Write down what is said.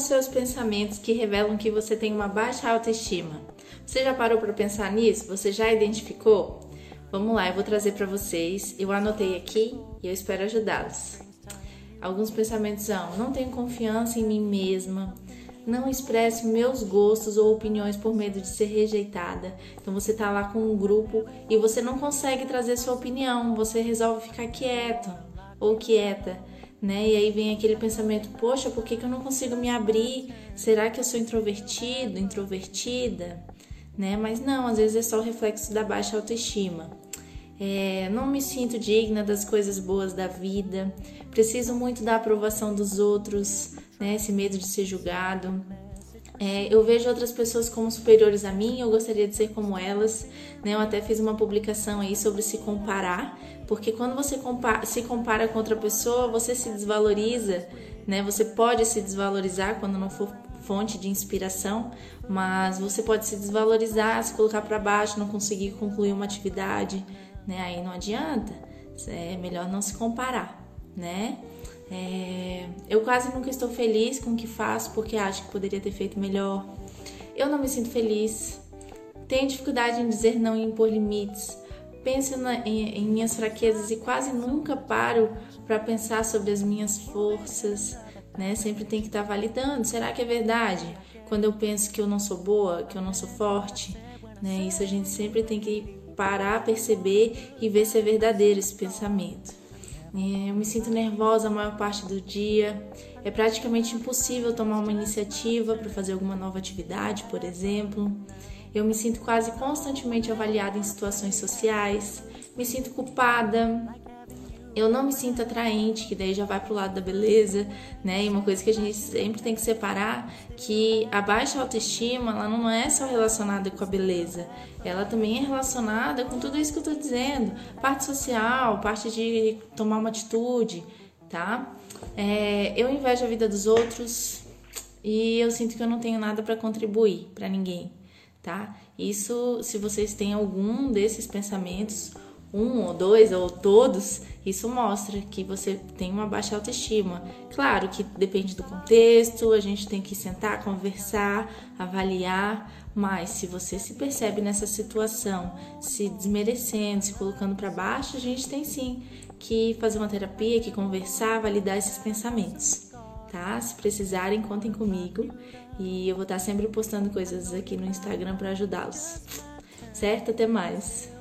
os seus pensamentos que revelam que você tem uma baixa autoestima? Você já parou para pensar nisso? Você já identificou? Vamos lá, eu vou trazer para vocês. Eu anotei aqui e eu espero ajudá-los. Alguns pensamentos são: não tenho confiança em mim mesma, não expresso meus gostos ou opiniões por medo de ser rejeitada. Então você tá lá com um grupo e você não consegue trazer sua opinião, você resolve ficar quieto ou quieta, né? E aí vem aquele pensamento: poxa, por que, que eu não consigo me abrir? Será que eu sou introvertido, introvertida? Né? Mas não, às vezes é só o reflexo da baixa autoestima. É, não me sinto digna das coisas boas da vida, preciso muito da aprovação dos outros, né? Esse medo de ser julgado. É, eu vejo outras pessoas como superiores a mim, eu gostaria de ser como elas. Né? Eu até fiz uma publicação aí sobre se comparar, porque quando você compara, se compara com outra pessoa, você se desvaloriza, né? Você pode se desvalorizar quando não for fonte de inspiração, mas você pode se desvalorizar, se colocar para baixo, não conseguir concluir uma atividade, né? Aí não adianta. É melhor não se comparar, né? É, eu quase nunca estou feliz com o que faço porque acho que poderia ter feito melhor. Eu não me sinto feliz. Tenho dificuldade em dizer não e impor limites. Penso na, em, em minhas fraquezas e quase nunca paro para pensar sobre as minhas forças. Né? Sempre tem que estar tá validando. Será que é verdade? Quando eu penso que eu não sou boa, que eu não sou forte, né? Isso a gente sempre tem que parar, perceber e ver se é verdadeiro esse pensamento. É, eu me sinto nervosa a maior parte do dia. É praticamente impossível tomar uma iniciativa para fazer alguma nova atividade, por exemplo. Eu me sinto quase constantemente avaliada em situações sociais. Me sinto culpada, eu não me sinto atraente, que daí já vai pro lado da beleza, né? E uma coisa que a gente sempre tem que separar, que a baixa autoestima, ela não é só relacionada com a beleza, ela também é relacionada com tudo isso que eu tô dizendo, parte social, parte de tomar uma atitude, tá? É, eu invejo a vida dos outros e eu sinto que eu não tenho nada para contribuir para ninguém, tá? Isso, se vocês têm algum desses pensamentos, um ou dois ou todos, isso mostra que você tem uma baixa autoestima. Claro que depende do contexto, a gente tem que sentar, conversar, avaliar, mas se você se percebe nessa situação, se desmerecendo, se colocando para baixo, a gente tem sim que fazer uma terapia, que conversar, validar esses pensamentos. Tá? Se precisarem, contem comigo e eu vou estar sempre postando coisas aqui no Instagram para ajudá-los. Certo? Até mais.